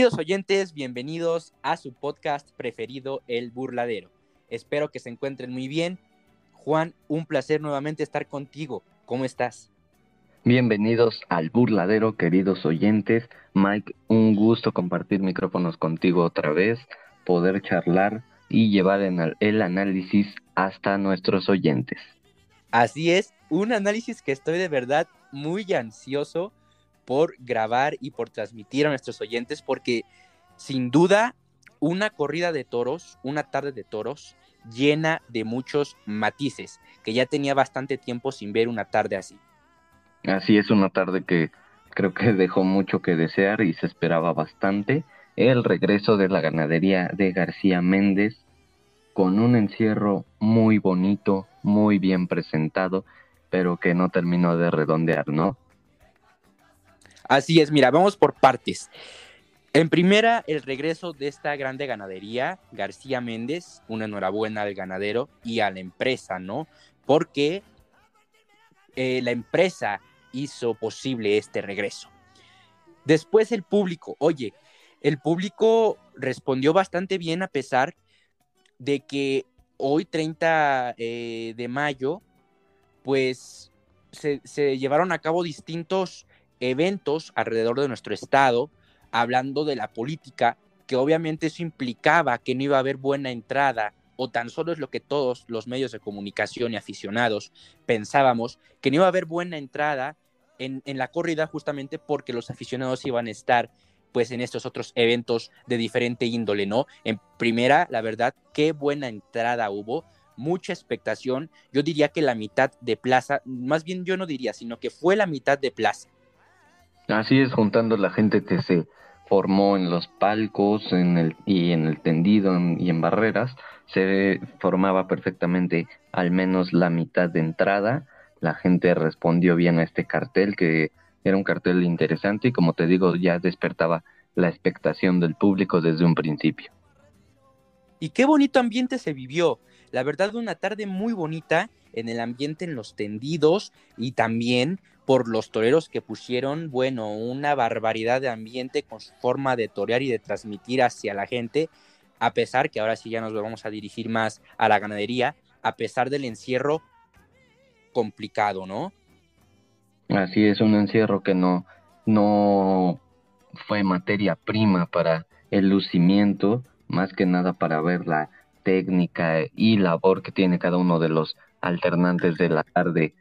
Queridos oyentes, bienvenidos a su podcast preferido, El Burladero. Espero que se encuentren muy bien. Juan, un placer nuevamente estar contigo. ¿Cómo estás? Bienvenidos al Burladero, queridos oyentes. Mike, un gusto compartir micrófonos contigo otra vez, poder charlar y llevar el análisis hasta nuestros oyentes. Así es, un análisis que estoy de verdad muy ansioso por grabar y por transmitir a nuestros oyentes, porque sin duda una corrida de toros, una tarde de toros, llena de muchos matices, que ya tenía bastante tiempo sin ver una tarde así. Así es, una tarde que creo que dejó mucho que desear y se esperaba bastante. El regreso de la ganadería de García Méndez con un encierro muy bonito, muy bien presentado, pero que no terminó de redondear, ¿no? Así es, mira, vamos por partes. En primera, el regreso de esta grande ganadería, García Méndez, una enhorabuena al ganadero y a la empresa, ¿no? Porque eh, la empresa hizo posible este regreso. Después el público, oye, el público respondió bastante bien a pesar de que hoy 30 eh, de mayo, pues se, se llevaron a cabo distintos eventos alrededor de nuestro estado, hablando de la política, que obviamente eso implicaba que no iba a haber buena entrada, o tan solo es lo que todos los medios de comunicación y aficionados pensábamos, que no iba a haber buena entrada en, en la corrida justamente porque los aficionados iban a estar pues en estos otros eventos de diferente índole, ¿no? En primera, la verdad, qué buena entrada hubo, mucha expectación, yo diría que la mitad de plaza, más bien yo no diría, sino que fue la mitad de plaza. Así es, juntando la gente que se formó en los palcos en el, y en el tendido y en barreras, se formaba perfectamente al menos la mitad de entrada. La gente respondió bien a este cartel, que era un cartel interesante y como te digo, ya despertaba la expectación del público desde un principio. Y qué bonito ambiente se vivió. La verdad, una tarde muy bonita en el ambiente en los tendidos y también por los toreros que pusieron, bueno, una barbaridad de ambiente con su forma de torear y de transmitir hacia la gente, a pesar que ahora sí ya nos vamos a dirigir más a la ganadería, a pesar del encierro complicado, ¿no? Así es, un encierro que no, no fue materia prima para el lucimiento, más que nada para ver la técnica y labor que tiene cada uno de los alternantes de la tarde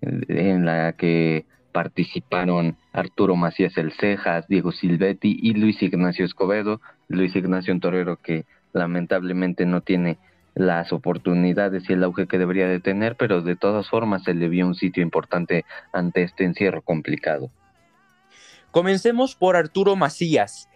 en la que participaron Arturo Macías El Cejas, Diego Silvetti y Luis Ignacio Escobedo. Luis Ignacio torero que lamentablemente no tiene las oportunidades y el auge que debería de tener, pero de todas formas se le vio un sitio importante ante este encierro complicado. Comencemos por Arturo Macías,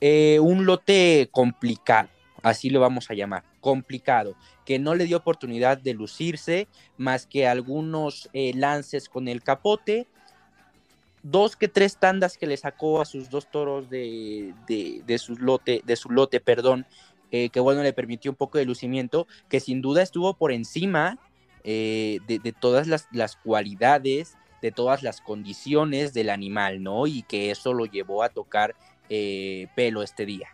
eh, un lote complicado, así lo vamos a llamar, complicado que no le dio oportunidad de lucirse más que algunos eh, lances con el capote, dos que tres tandas que le sacó a sus dos toros de, de, su lote, de su lote, perdón, eh, que bueno le permitió un poco de lucimiento, que sin duda estuvo por encima eh, de, todas las, las, cualidades, de todas las condiciones del animal, ¿no? Y que eso lo llevó a tocar pelo este día.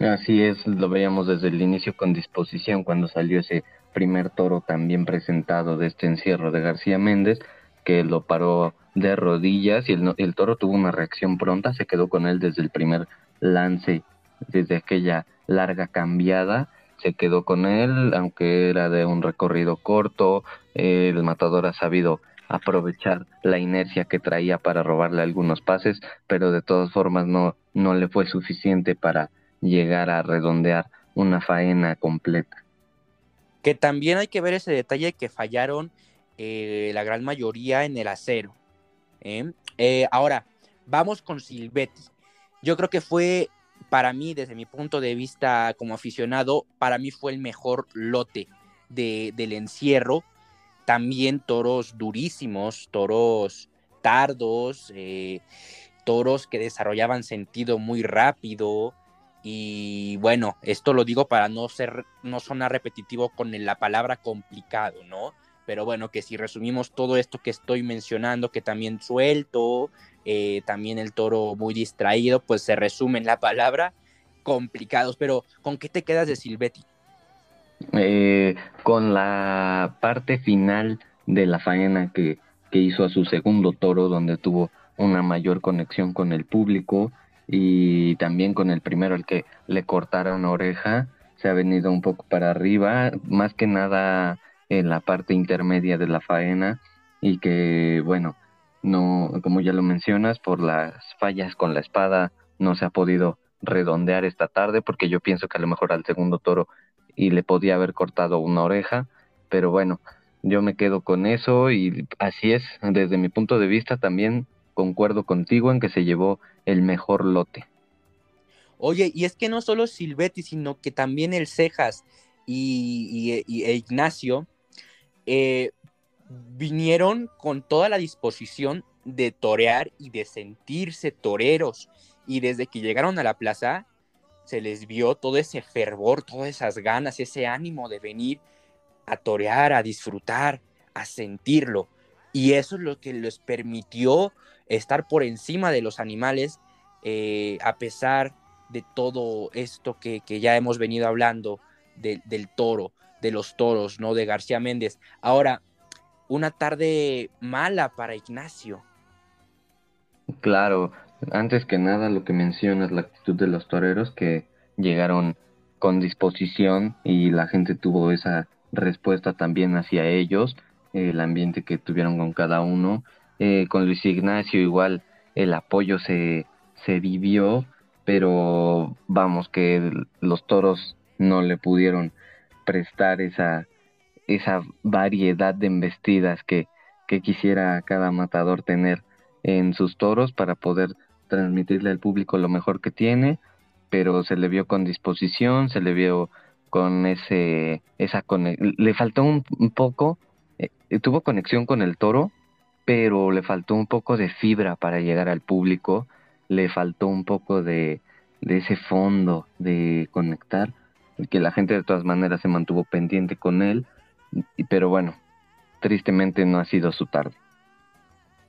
Así es, lo veíamos desde el inicio con disposición cuando salió ese primer toro también presentado de este encierro de García Méndez, que lo paró de rodillas y el, el toro tuvo una reacción pronta, se quedó con él desde el primer lance, desde aquella larga cambiada, se quedó con él, aunque era de un recorrido corto, el matador ha sabido aprovechar la inercia que traía para robarle algunos pases, pero de todas formas no, no le fue suficiente para llegar a redondear una faena completa. Que también hay que ver ese detalle que fallaron eh, la gran mayoría en el acero. ¿eh? Eh, ahora, vamos con Silvetti. Yo creo que fue, para mí, desde mi punto de vista como aficionado, para mí fue el mejor lote de, del encierro. También toros durísimos, toros tardos, toros que desarrollaban sentido muy rápido, y bueno, esto lo digo para no ser, no sonar repetitivo con la palabra complicado, ¿no? Pero bueno, que si resumimos todo esto que estoy mencionando, que también suelto, eh, también el toro muy distraído, pues se resume en la palabra complicados, pero ¿con qué te quedas de Silvetti? Eh, con la parte final de la faena que, que hizo a su segundo toro, donde tuvo una mayor conexión con el público y también con el primero, el que le cortaron oreja, se ha venido un poco para arriba, más que nada en la parte intermedia de la faena y que, bueno, no, como ya lo mencionas, por las fallas con la espada no se ha podido redondear esta tarde porque yo pienso que a lo mejor al segundo toro y le podía haber cortado una oreja, pero bueno, yo me quedo con eso y así es, desde mi punto de vista también concuerdo contigo en que se llevó el mejor lote. Oye, y es que no solo Silvetti, sino que también el Cejas y, e Ignacio eh, vinieron con toda la disposición de torear y de sentirse toreros. Y desde que llegaron a la plaza, se les vio todo ese fervor, todas esas ganas, ese ánimo de venir a torear, a disfrutar, a sentirlo. Y eso es lo que les permitió estar por encima de los animales, eh, a pesar de todo esto que, ya hemos venido hablando del toro, de los toros, ¿no? De García Méndez. Ahora, una tarde mala para Ignacio. Claro, antes que nada lo que mencionas, la actitud de los toreros que llegaron con disposición y la gente tuvo esa respuesta también hacia ellos, el ambiente que tuvieron con cada uno. Eh, con Luis Ignacio igual el apoyo se, se vivió, pero vamos que los toros no le pudieron prestar esa, esa variedad de embestidas que, que quisiera cada matador tener en sus toros para poder transmitirle al público lo mejor que tiene, pero se le vio con disposición, se le vio con ese esa le faltó un, poco tuvo conexión con el toro, pero le faltó un poco de fibra para llegar al público, le faltó un poco de, de ese fondo de conectar, que la gente de todas maneras se mantuvo pendiente con él pero bueno, tristemente no ha sido su tarde.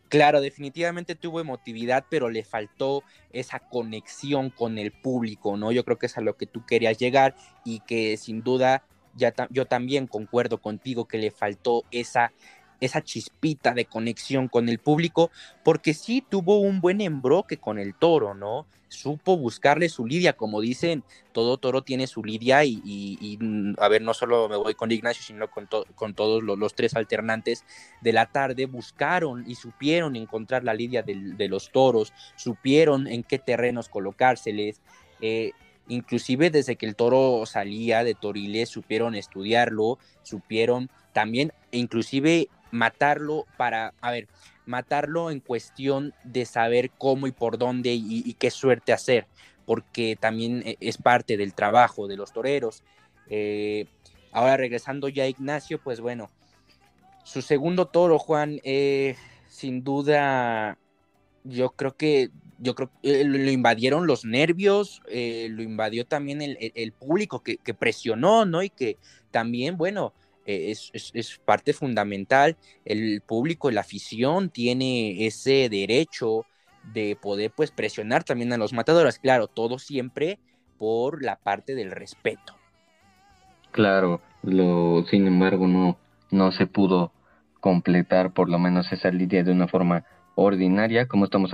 Claro, definitivamente tuvo emotividad, pero le faltó esa conexión con el público, ¿no? Yo creo que es a lo que tú querías llegar y que sin duda ya yo también concuerdo contigo que le faltó esa esa chispita de conexión con el público, porque sí tuvo un buen embroque con el toro, ¿no? Supo buscarle su lidia, como dicen, todo toro tiene su lidia y, mm, a ver, no solo me voy con Ignacio, sino con, con todos los, tres alternantes de la tarde, buscaron y supieron encontrar la lidia de, los toros, supieron en qué terrenos colocárseles. Eh, inclusive desde que el toro salía de Toriles, supieron estudiarlo, supieron también, inclusive matarlo para, a ver, matarlo en cuestión de saber cómo y por dónde y, qué suerte hacer, porque también eh, es parte del trabajo de los toreros. Eh, ahora regresando ya a Ignacio, pues bueno, su segundo toro, Juan, eh, sin duda, yo creo que yo creo que lo invadieron los nervios, lo invadió también el, público que, que, presionó, ¿no? Y que también, bueno, eh, es, parte fundamental. El público, la afición tiene ese derecho de poder pues presionar también a los matadores. Claro, todo siempre por la parte del respeto. Claro, lo, sin embargo no, no se pudo completar por lo menos esa lidia de una forma ordinaria como estamos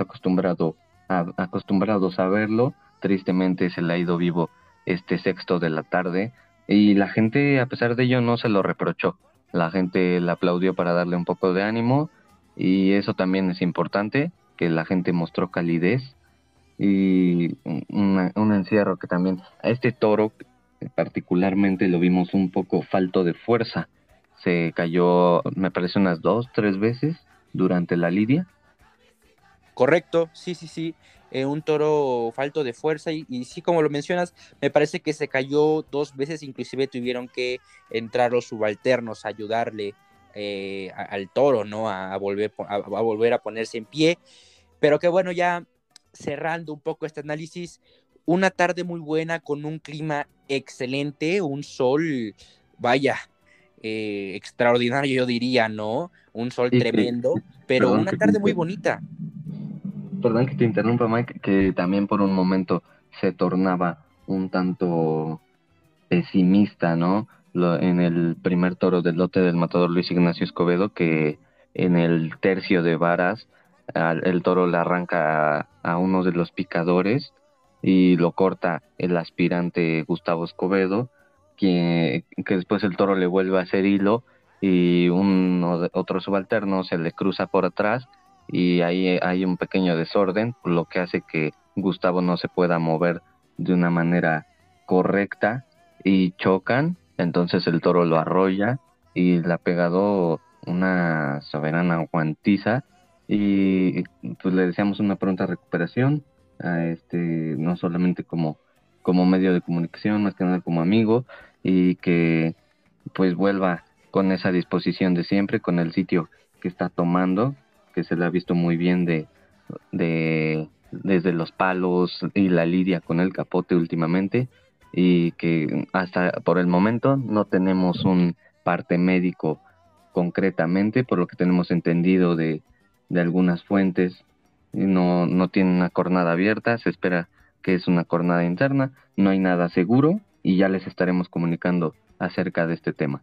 acostumbrado acostumbrados a verlo. Tristemente se le ha ido vivo este sexto de la tarde y la gente, a pesar de ello, no se lo reprochó. La gente le aplaudió para darle un poco de ánimo y eso también es importante, que la gente mostró calidez y un encierro que también a este toro particularmente lo vimos un poco falto de fuerza. Se cayó, me parece, unas dos, tres veces durante la lidia. Correcto, sí, sí, sí. Eh, un toro falto de fuerza y, sí, como lo mencionas, me parece que se cayó dos veces, inclusive tuvieron que entrar los subalternos a ayudarle eh, al toro, ¿no? A, volver, a, volver a ponerse en pie. Pero que bueno, ya cerrando un poco este análisis, una tarde muy buena con un clima excelente, un sol, vaya, eh, extraordinario, yo diría, ¿no? Un sol tremendo, pero una tarde muy bonita perdón que te interrumpa, Mike, que también por un momento se tornaba un tanto pesimista, ¿no? en el primer toro del lote del matador Luis Ignacio Escobedo, que en el tercio de varas el toro le arranca a, uno de los picadores y lo corta el aspirante Gustavo Escobedo, que, que después el toro le vuelve a hacer hilo y un otro subalterno se le cruza por atrás y ahí hay un pequeño desorden, lo que hace que Gustavo no se pueda mover de una manera correcta y chocan, entonces el toro lo arrolla y le ha pegado una soberana guantiza y pues le deseamos una pronta recuperación a este no solamente como como medio de comunicación más que nada como amigo y que pues vuelva con esa disposición de siempre con el sitio que está tomando que se le ha visto muy bien de, de desde los palos y la lidia con el capote últimamente y que hasta por el momento no tenemos un parte médico concretamente por lo que tenemos entendido de de algunas fuentes, no, no tiene una cornada abierta, se espera que es una cornada interna, no hay nada seguro y ya les estaremos comunicando acerca de este tema.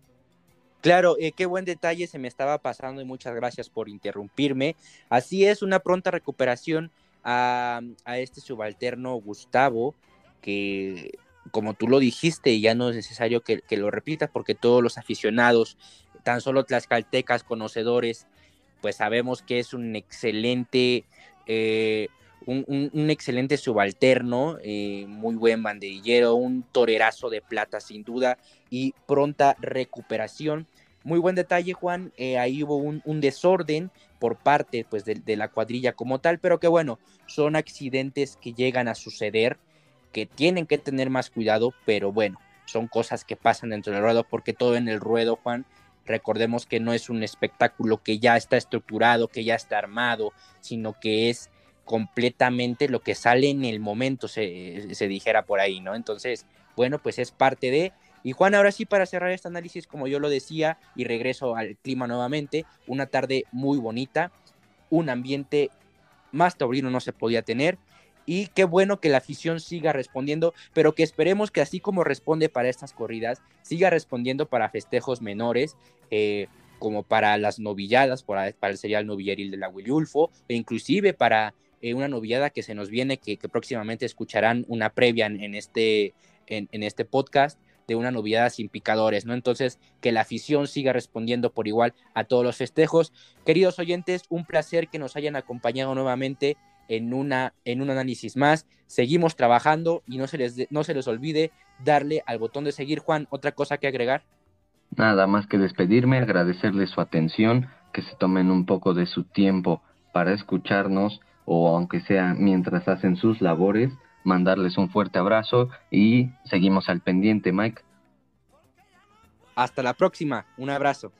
Claro, eh, qué buen detalle se me estaba pasando y muchas gracias por interrumpirme. Así es, una pronta recuperación a, este subalterno Gustavo, que como tú lo dijiste, ya no es necesario que, que, lo repitas porque todos los aficionados, tan solo tlaxcaltecas, conocedores pues sabemos que es un excelente, eh, un, excelente subalterno, eh, muy buen banderillero, un torerazo de plata sin duda y pronta recuperación. Muy buen detalle, Juan. Eh, ahí hubo un, desorden por parte pues, de, de, la cuadrilla como tal, pero que bueno, son accidentes que llegan a suceder, que tienen que tener más cuidado, pero bueno, son cosas que pasan dentro del ruedo, porque todo en el ruedo, Juan, Recordemos que no es un espectáculo que ya está estructurado, que ya está armado, sino que es completamente lo que sale en el momento, se, dijera por ahí, ¿no? Entonces, bueno, pues es parte de... Y Juan, ahora sí, para cerrar este análisis, como yo lo decía, y regreso al clima nuevamente, una tarde muy bonita, un ambiente más taurino no se podía tener, y qué bueno que la afición siga respondiendo, pero que esperemos que así como responde para estas corridas, siga respondiendo para festejos menores, eh, como para las novilladas, para, para, el serial novilleril de la Ulfo, e inclusive para eh, una novillada que se nos viene, que, próximamente escucharán una previa en, este, en, este podcast de una novillada sin picadores, ¿no? Entonces, que la afición siga respondiendo por igual a todos los festejos. Queridos oyentes, un placer que nos hayan acompañado nuevamente en, una, en un análisis más. Seguimos trabajando y no se, les, no se les olvide darle al botón de seguir. Juan, ¿otra cosa que agregar? Nada más que despedirme, agradecerles su atención, que se tomen un poco de su tiempo para escucharnos o aunque sea mientras hacen sus labores, mandarles un fuerte abrazo y seguimos al pendiente, Mike. Hasta la próxima, un abrazo.